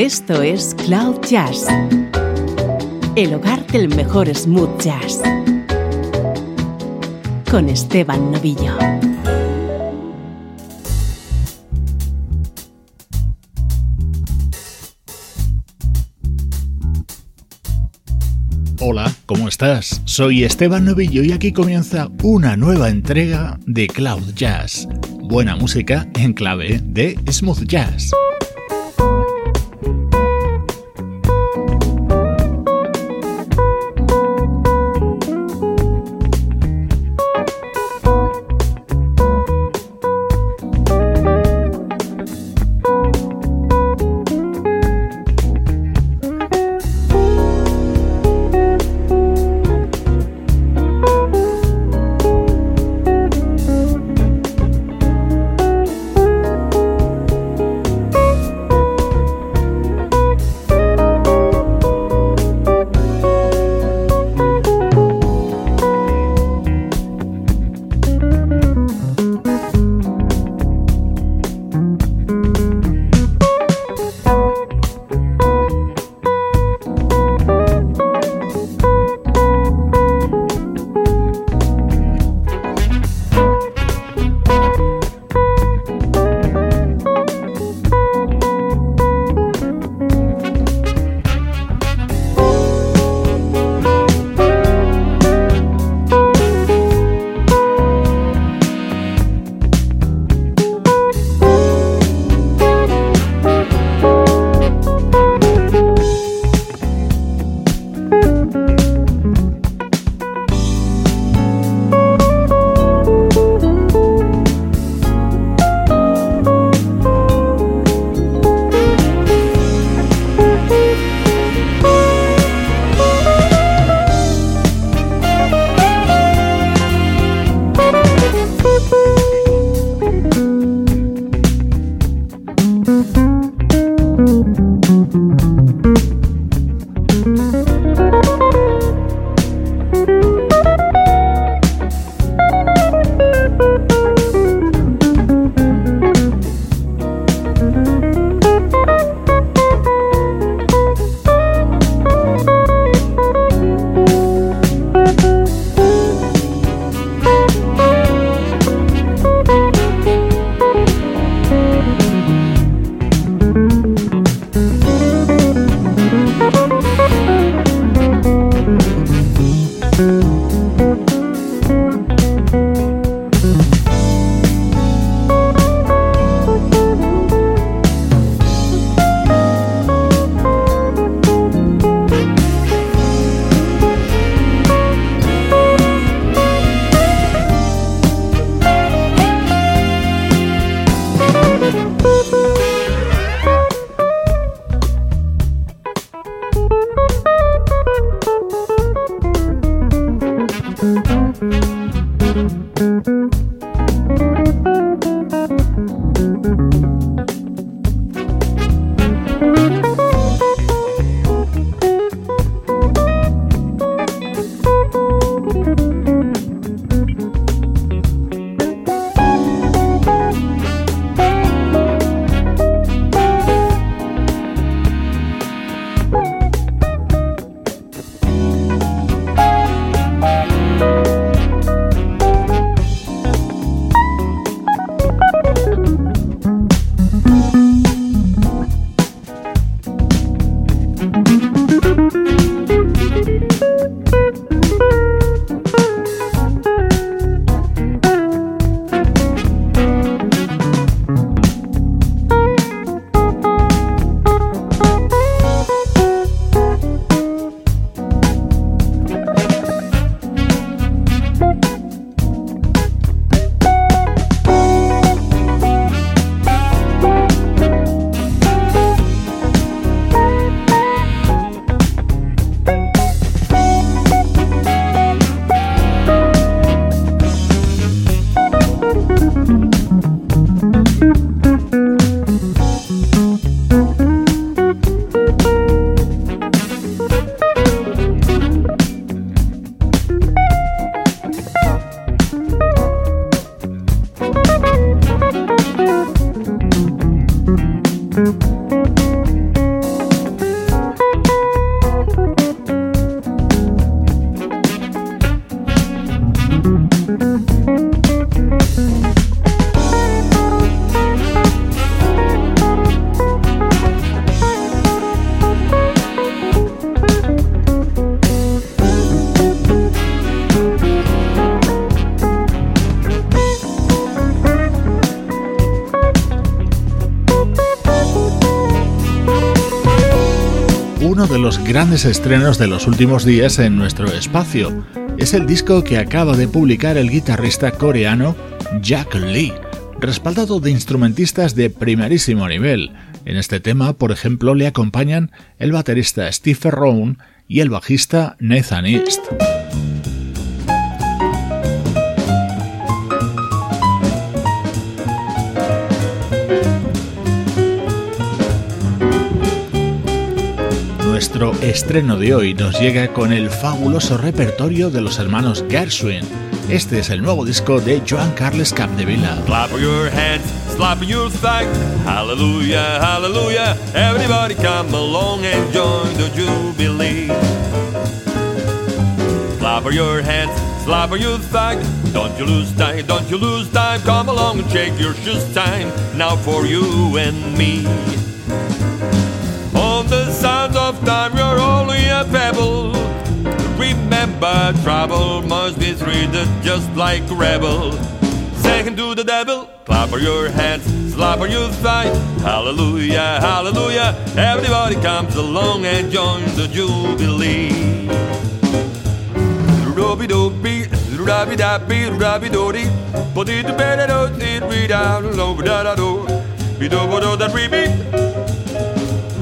Esto es Cloud Jazz, el hogar del mejor smooth jazz, con Esteban Novillo. Hola, ¿cómo estás? Soy Esteban Novillo y aquí comienza una nueva entrega de Cloud Jazz. Buena música en clave de smooth jazz. Uno de los grandes estrenos de los últimos días en nuestro espacio. Es el disco que acaba de publicar el guitarrista coreano Jack Lee, respaldado de instrumentistas de primerísimo nivel. En este tema, por ejemplo, le acompañan el baterista Steve Rowan y el bajista Nathan East. Nuestro estreno de hoy nos llega con el fabuloso repertorio de los hermanos Gershwin. Este es el nuevo disco de Joan Carles Capdevila. Clap your hands, slap your thighs, hallelujah, hallelujah. Everybody come along and join the jubilee. Clap your hands, slap your thighs. Don't you lose time, don't you lose time. Come along and shake your shoes time. Now for you and me sands of time, you're only a pebble. Remember, trouble must be treated just like rebel. Second to the devil, clap your hands, slap your thighs. Hallelujah, hallelujah. Everybody comes along and joins the jubilee. Ruby dooby, rubby dappy, rubby doody. Down, do. That we.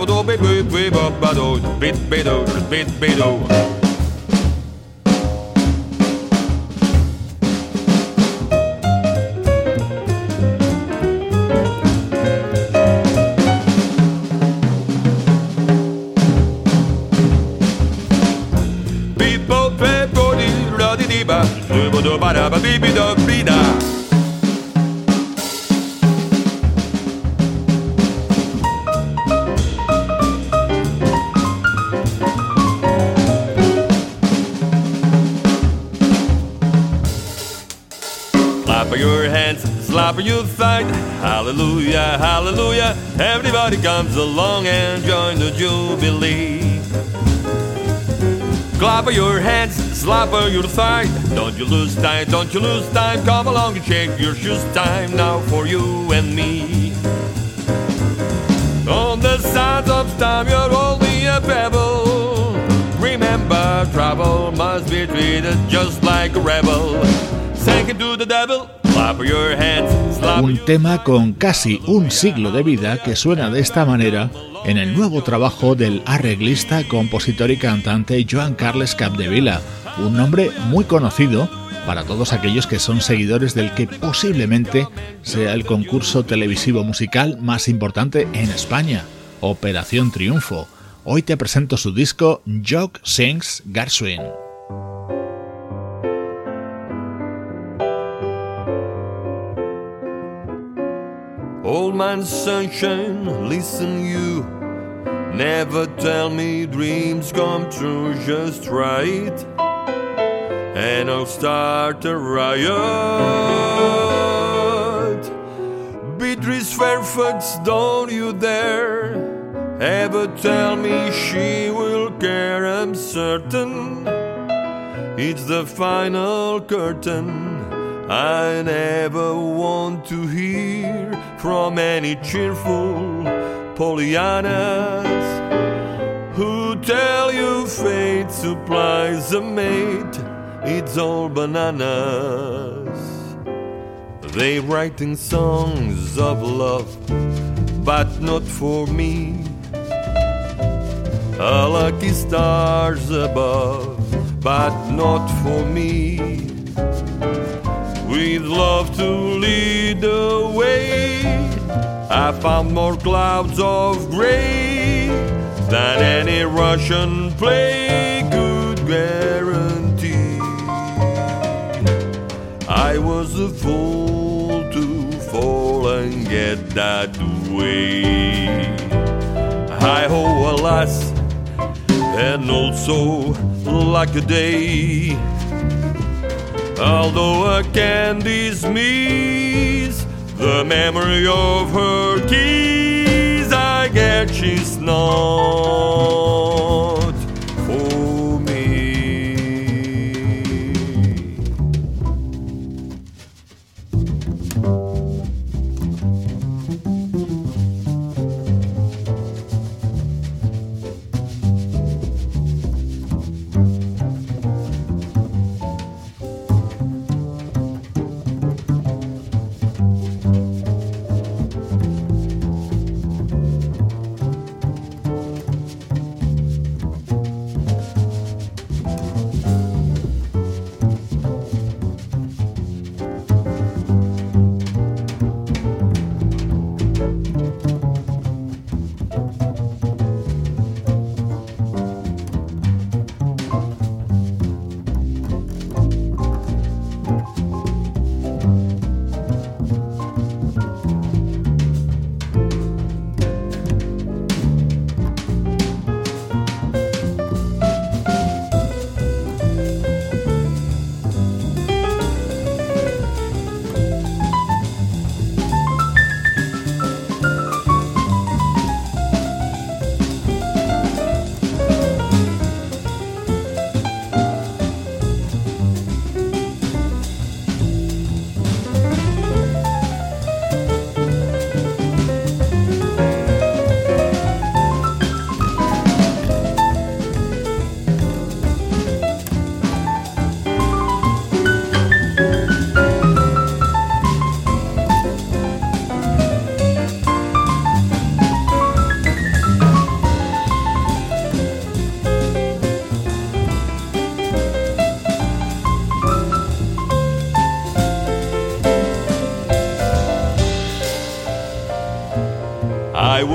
babado, bit bit babado, bit bado, bit bado. Everybody comes along and join the jubilee. Clap your hands, slap your thigh. Don't you lose time, don't you lose time. Come along and shake your shoes. Time now for you and me. On the sands of time, you're only a pebble. Remember, trouble must be treated just like a rebel. Sink into the devil. Un tema con casi un siglo de vida que suena de esta manera en el nuevo trabajo del arreglista, compositor y cantante Joan Carles Capdevila, un nombre muy conocido para todos aquellos que son seguidores del que posiblemente sea el concurso televisivo musical más importante en España, Operación Triunfo. Hoy te presento su disco Jock Sings Garswin. Man, sunshine, listen you. Never tell me dreams come true just right. And I'll start a riot. Beatrice Fairfax, don't you dare ever tell me she will care. I'm certain it's the final curtain. I never want to hear from any cheerful Pollyannas who tell you fate supplies a mate. It's all bananas. They writing songs of love, but not for me. A lucky stars above, but not for me We'd love to lead the way. I found more clouds of gray than any Russian play could guarantee. I was a fool to fall and get that way. I ho, alas, and also like a day Although I can dismiss the memory of her keys, I get she's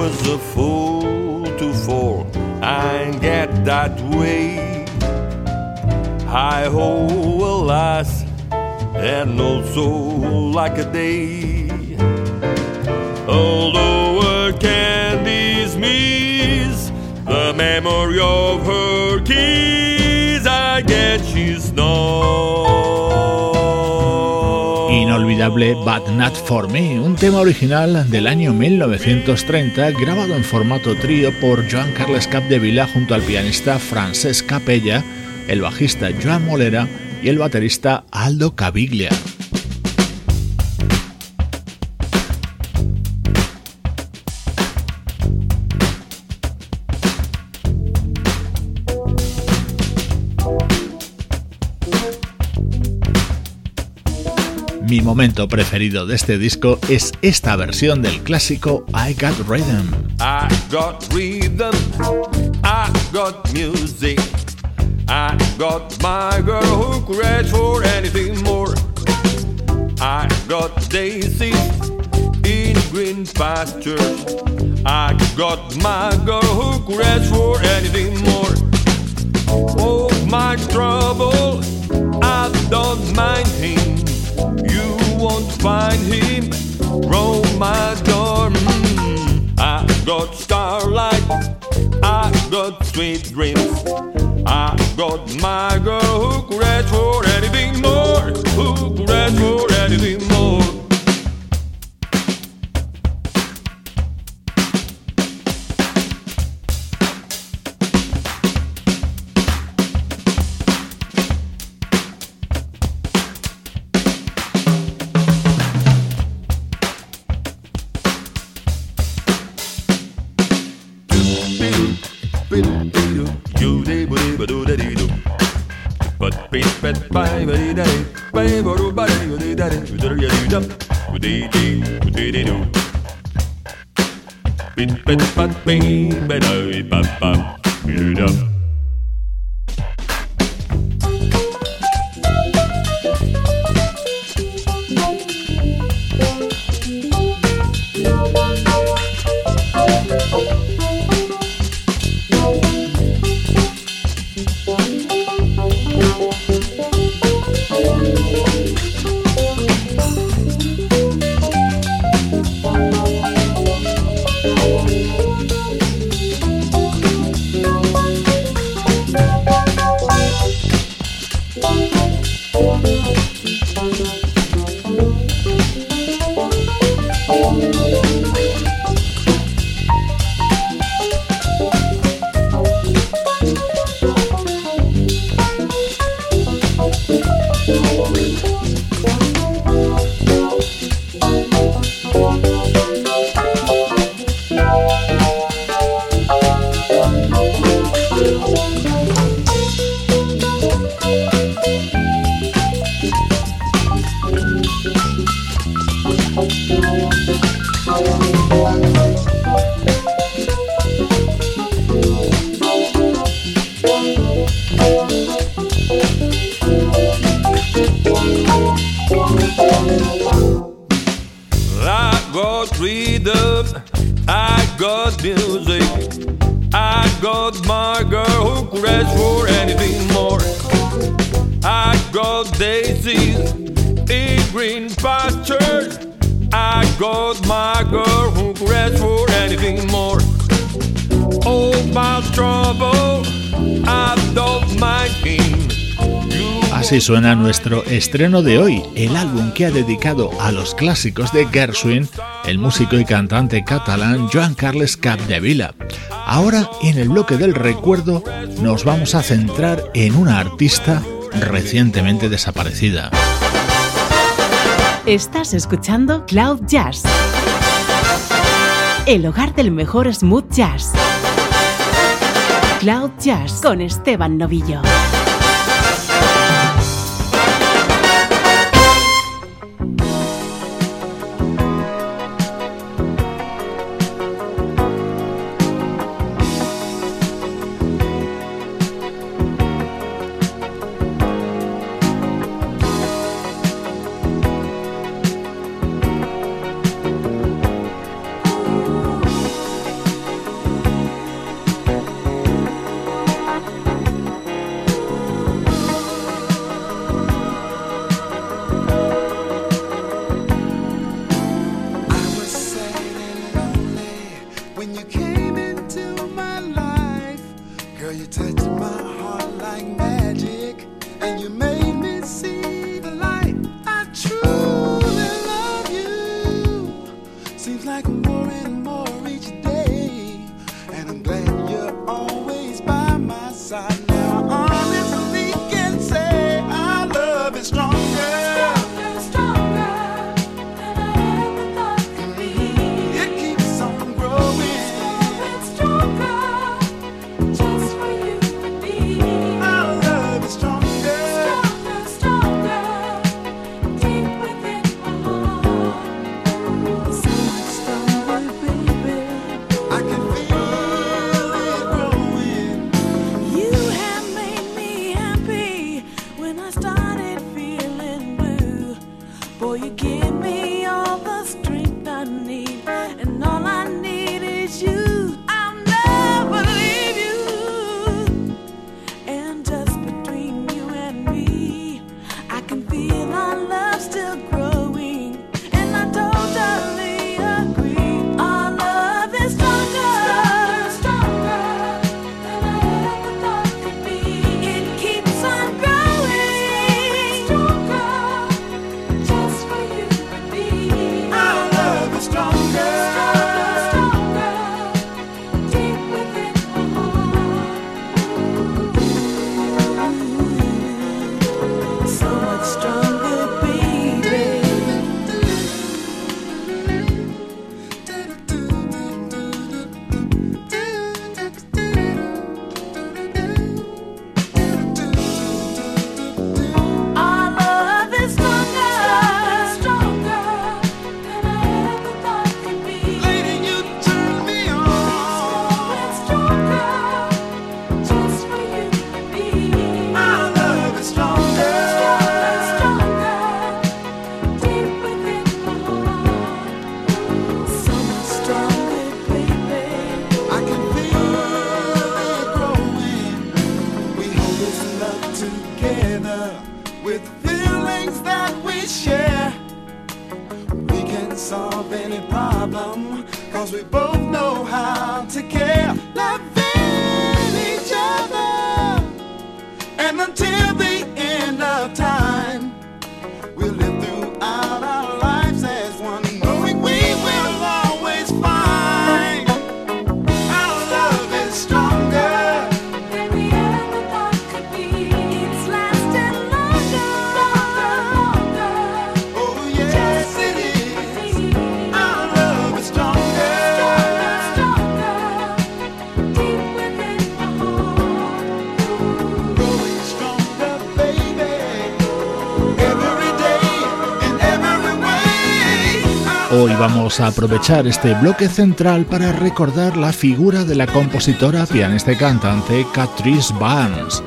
was a fool to fall and get that way. I hold alas, and no soul like a day. Although a candy's miss, the memory of But Not For Me, un tema original del año 1930 grabado en formato trío por Joan Carles Capdevila junto al pianista Francesc Capella, el bajista Joan Molera y el baterista Aldo Caviglia. Momento preferido de este disco es esta versión del clásico I Got Rhythm. I got rhythm, I got music, I got my girl who reach for anything more. I got daisies in green pastures. I got my girl who reach for anything more. Oh, my trouble, I don't mind him. You won't find him roaming my door. Mm, I got starlight, I got sweet dreams. I got my girl who ask for anything more, who ask for anything more. buddy daddy, buddy buddy buddy buddy daddy, do do do do do do do do do do. Bit bit pat bing, bit bit pat pat. I got music. I got my girl who cries for anything more. I got daisies in green pastures. I got my girl who cries for anything more. All my trouble, I don't mind. Así suena nuestro estreno de hoy, el álbum que ha dedicado a los clásicos de Gershwin el músico y cantante catalán Joan Carles Capdevila. Ahora, en el bloque del recuerdo, nos vamos a centrar en una artista recientemente desaparecida. Estás escuchando Cloud Jazz, el hogar del mejor smooth jazz. Cloud Jazz con Esteban Novillo. Aprovechar este bloque central para recordar la figura de la compositora, pianista y cantante Catrice Barnes.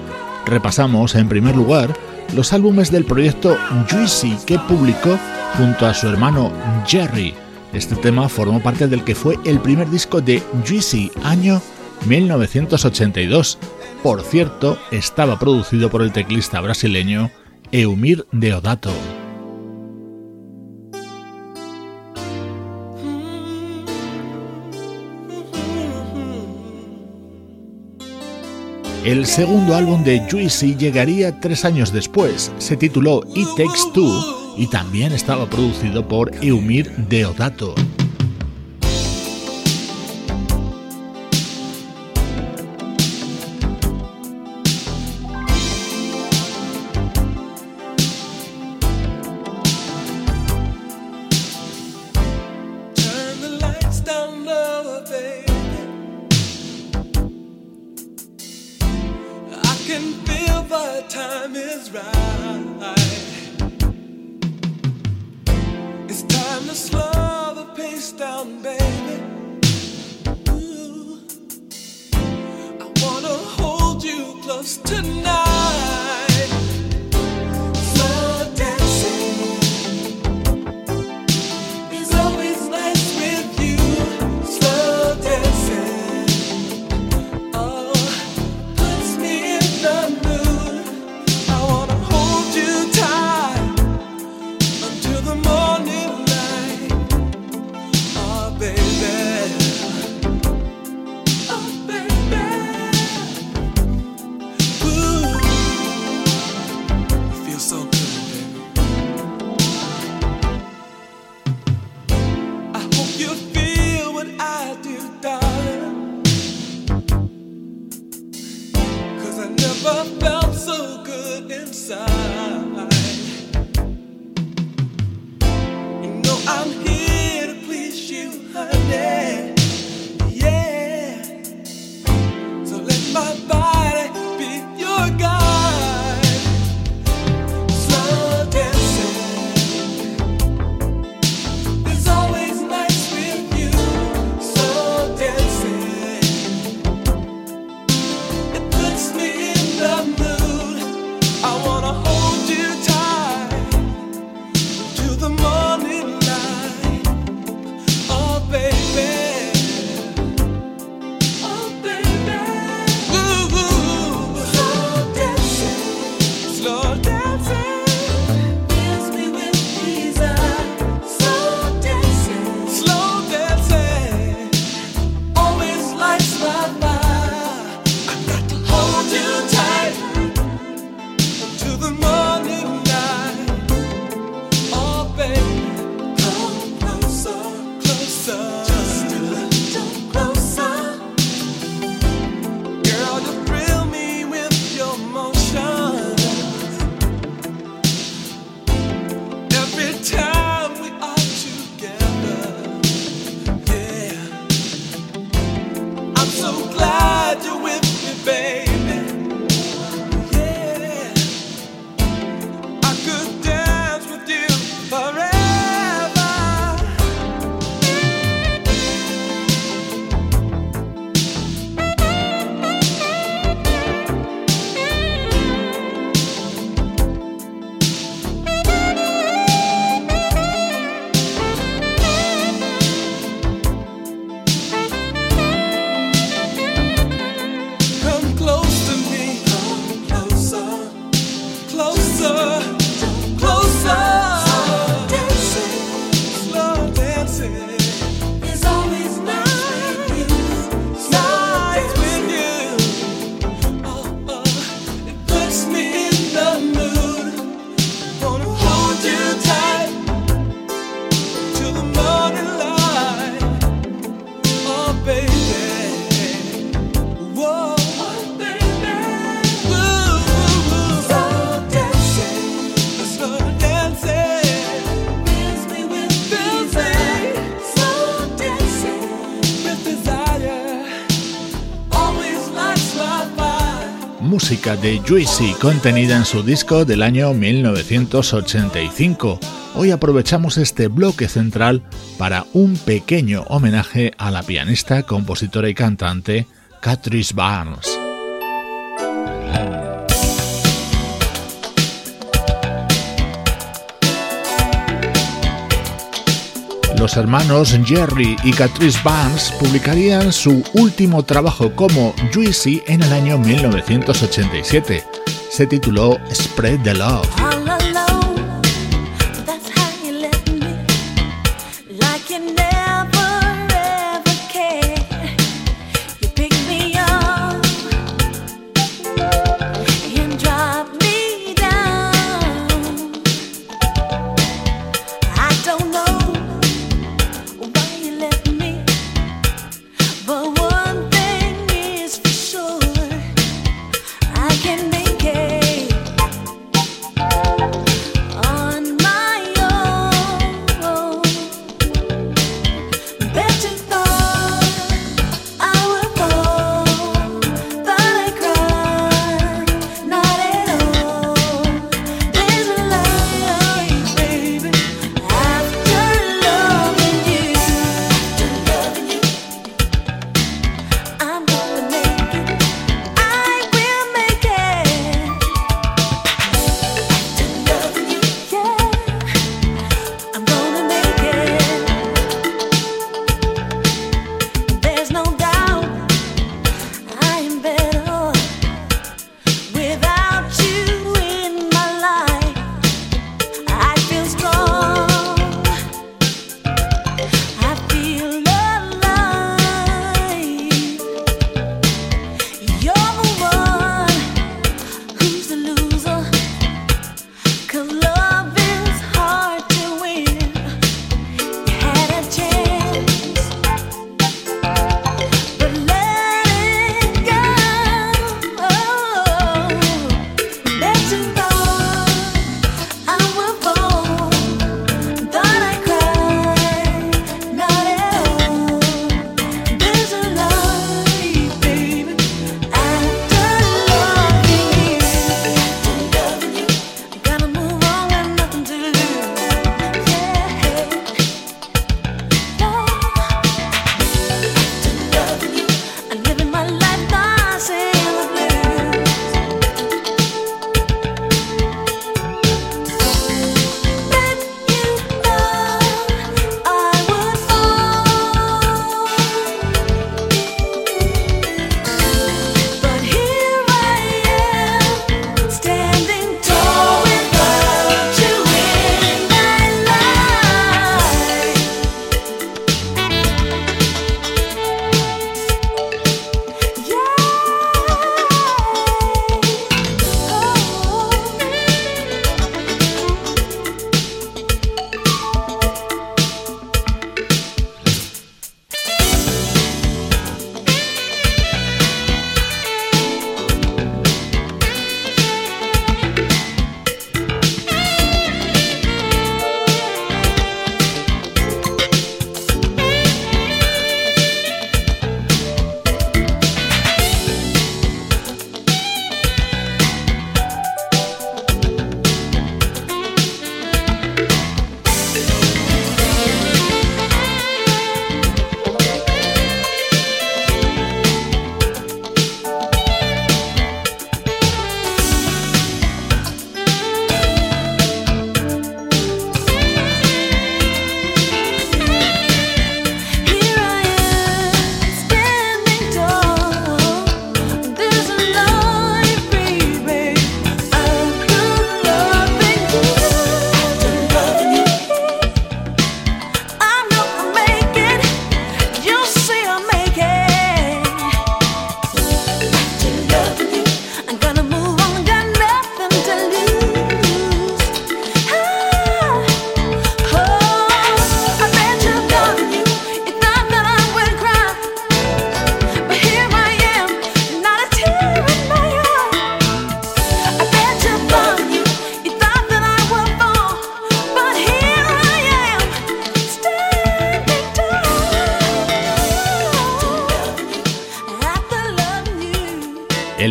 Repasamos en primer lugar los álbumes del proyecto Juicy que publicó junto a su hermano Jerry. Este tema formó parte del que fue el primer disco de Juicy, año 1982. Por cierto, estaba producido por el teclista brasileño Eumir Deodato. El segundo álbum de Juicy llegaría tres años después. Se tituló It Takes Two y también estaba producido por Eumir Deodato. De Juicy contenida en su disco del año 1985. Hoy aprovechamos este bloque central para un pequeño homenaje a la pianista, compositora y cantante Catrice Barnes. Los hermanos Jerry y Catrice Barnes publicarían su último trabajo como Juicy en el año 1987. Se tituló Spread the Love.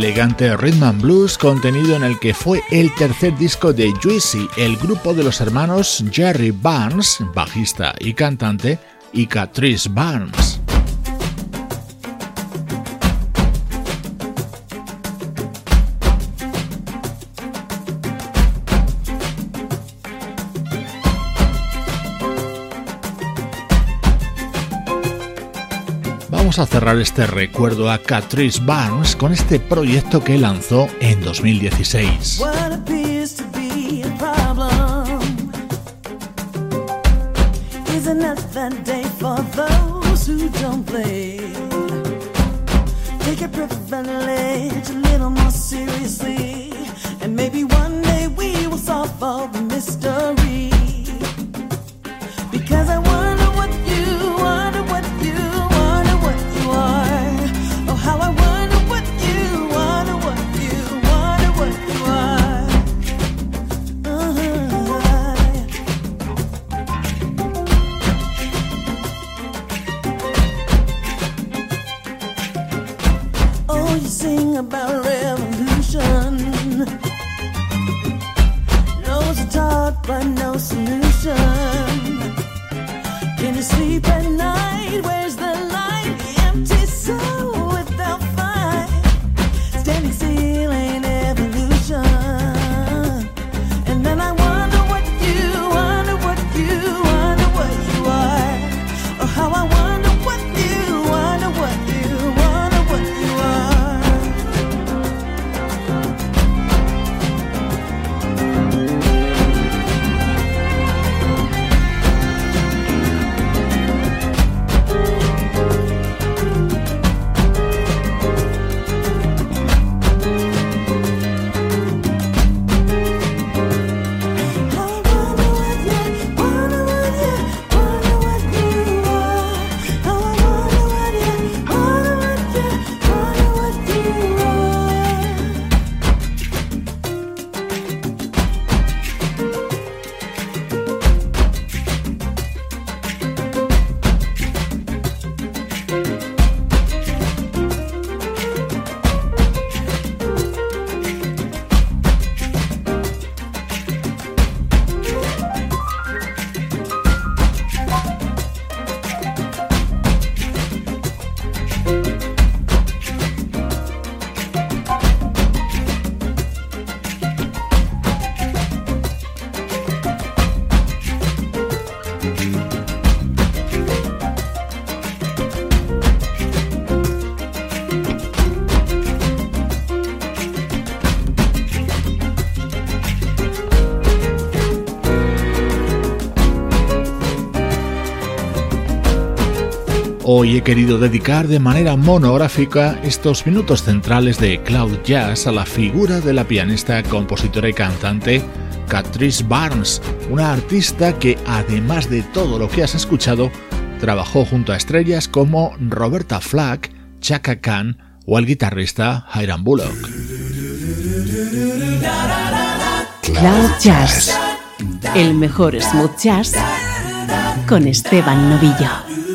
Elegante rhythm and blues contenido en el que fue el tercer disco de Juicy, el grupo de los hermanos Jerry Barnes, bajista y cantante, y Catrice Barnes. A cerrar este recuerdo a Catrice Barnes con este proyecto que lanzó en 2016. Hoy he querido dedicar de manera monográfica estos minutos centrales de Cloud Jazz a la figura de la pianista, compositora y cantante Catrice Barnes, una artista que además de todo lo que has escuchado, trabajó junto a estrellas como Roberta Flack, Chaka Khan o el guitarrista Hiram Bullock. Cloud Jazz, el mejor smooth jazz con Esteban Novillo.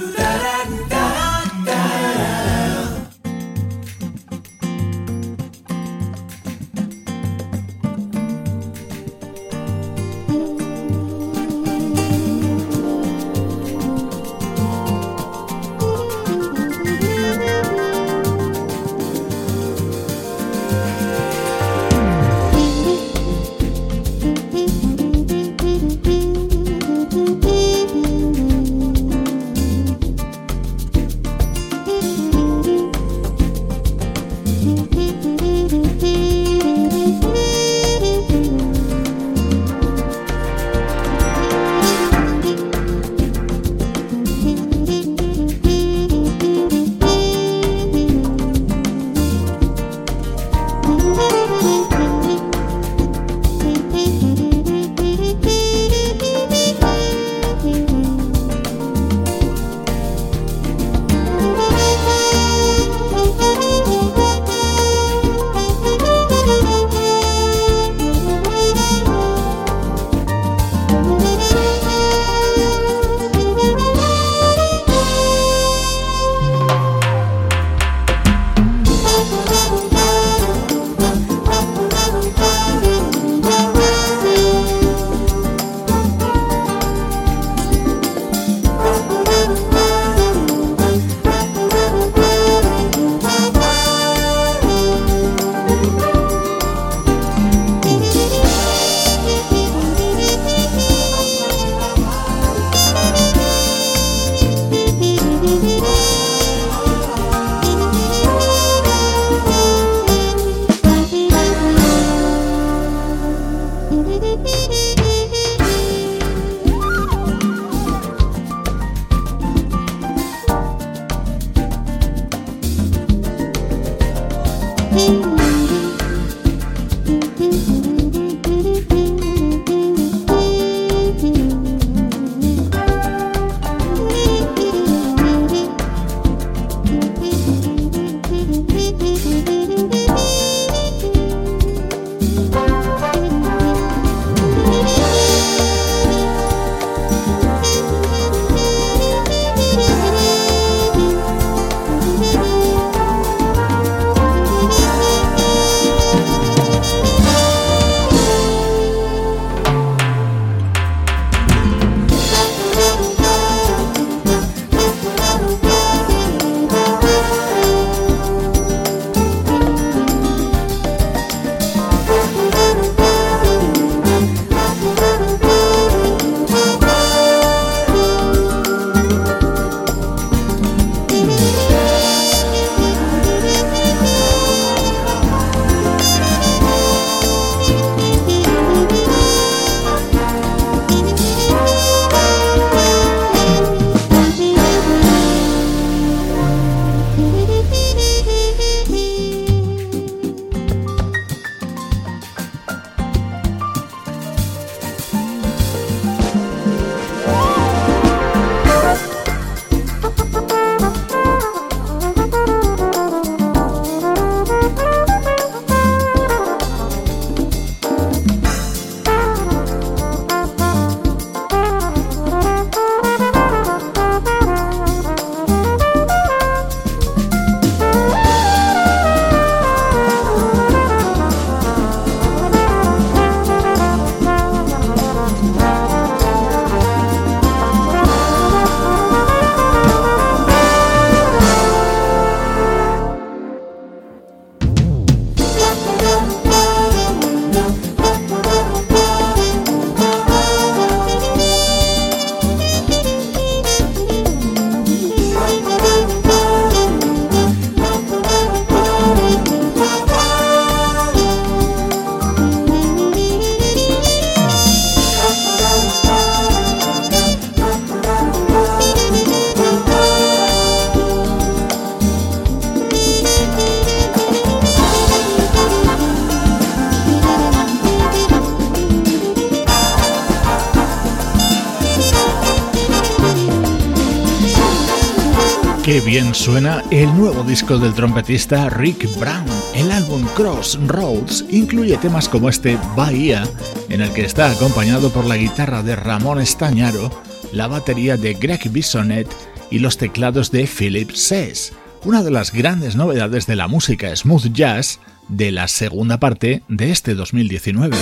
Qué bien suena el nuevo disco del trompetista Rick Brown. El álbum Crossroads incluye temas como este Bahía, en el que está acompañado por la guitarra de Ramón Estañaro, la batería de Greg Bisonet y los teclados de Philip Sess, una de las grandes novedades de la música smooth jazz de la segunda parte de este 2019.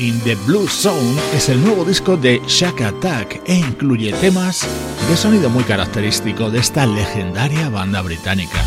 In the Blue Zone es el nuevo disco de Shack Attack e incluye temas de sonido muy característico de esta legendaria banda británica.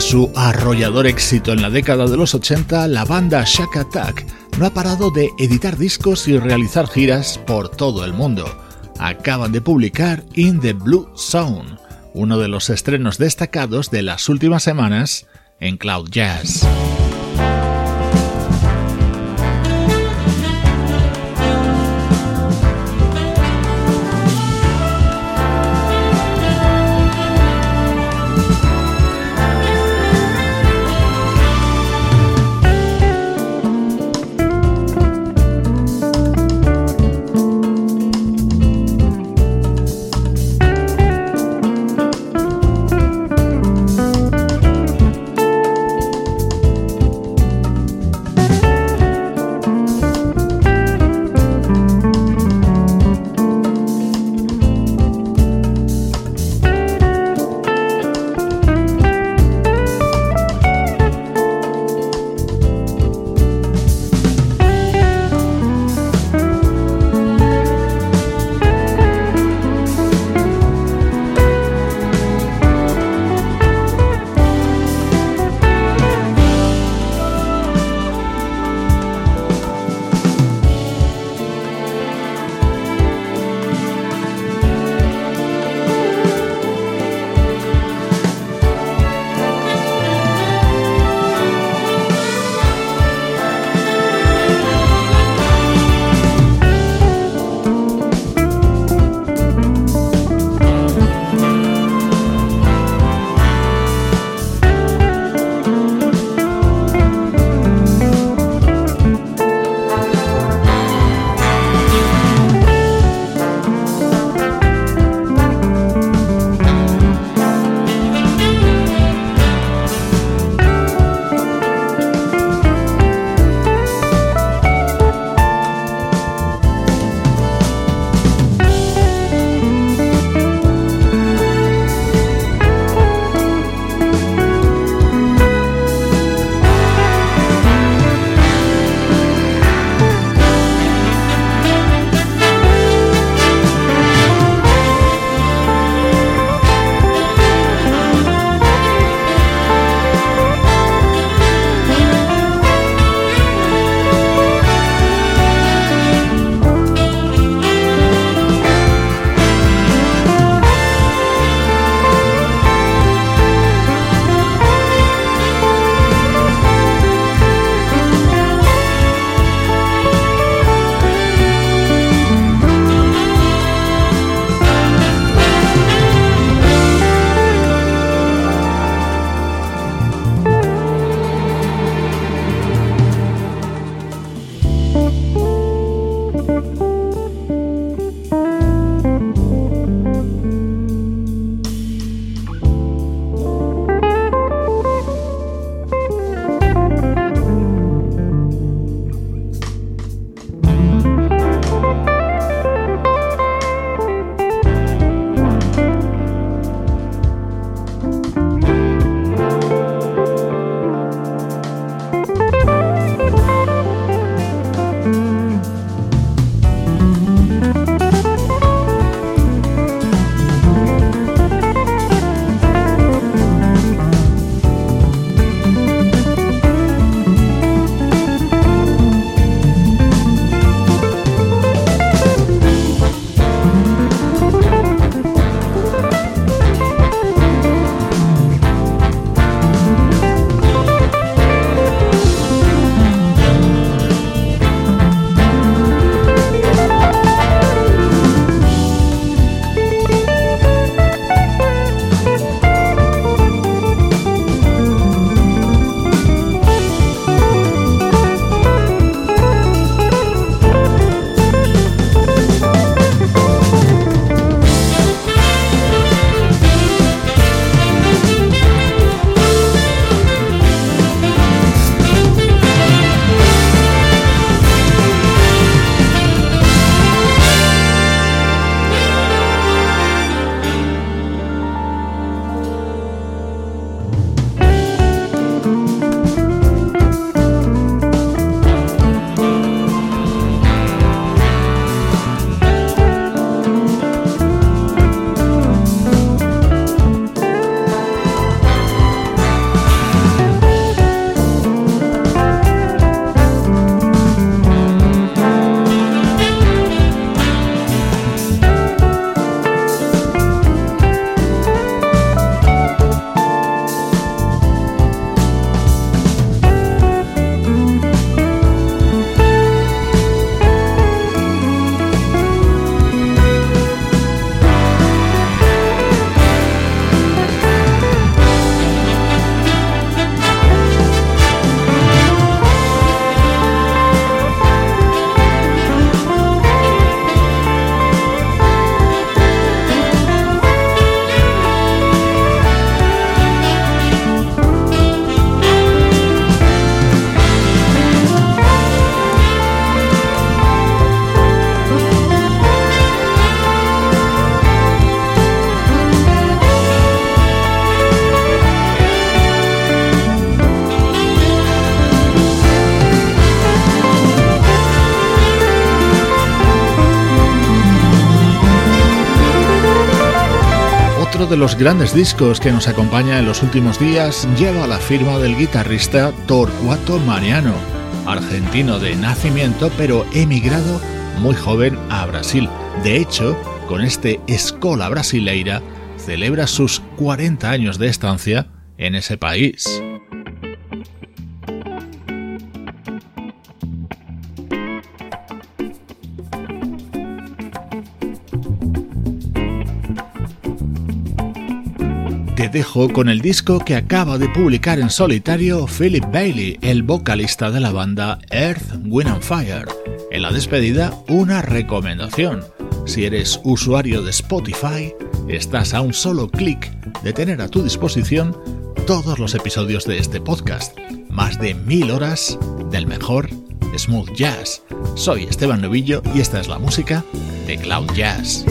Su arrollador éxito en la década de los 80, la banda Shack Attack no ha parado de editar discos y realizar giras por todo el mundo. Acaban de publicar In the Blue Zone, uno de los estrenos destacados de las últimas semanas en Cloud Jazz. De los grandes discos que nos acompaña en los últimos días lleva la firma del guitarrista Torcuato Mariano, argentino de nacimiento pero emigrado muy joven a Brasil. De hecho, con este Escola Brasileira celebra sus 40 años de estancia en ese país. Te dejo con el disco que acaba de publicar en solitario Philip Bailey, el vocalista de la banda Earth, Wind and Fire. En la despedida, una recomendación. Si eres usuario de Spotify, estás a un solo clic de tener a tu disposición todos los episodios de este podcast. Más de mil horas del mejor smooth jazz. Soy Esteban Novillo y esta es la música de Cloud Jazz.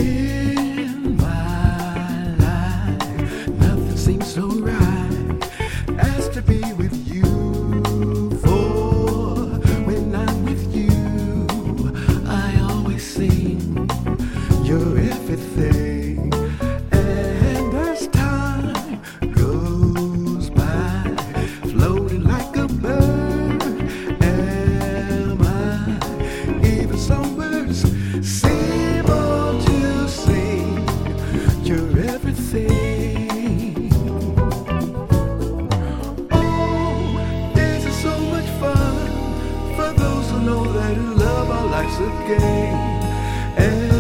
again. And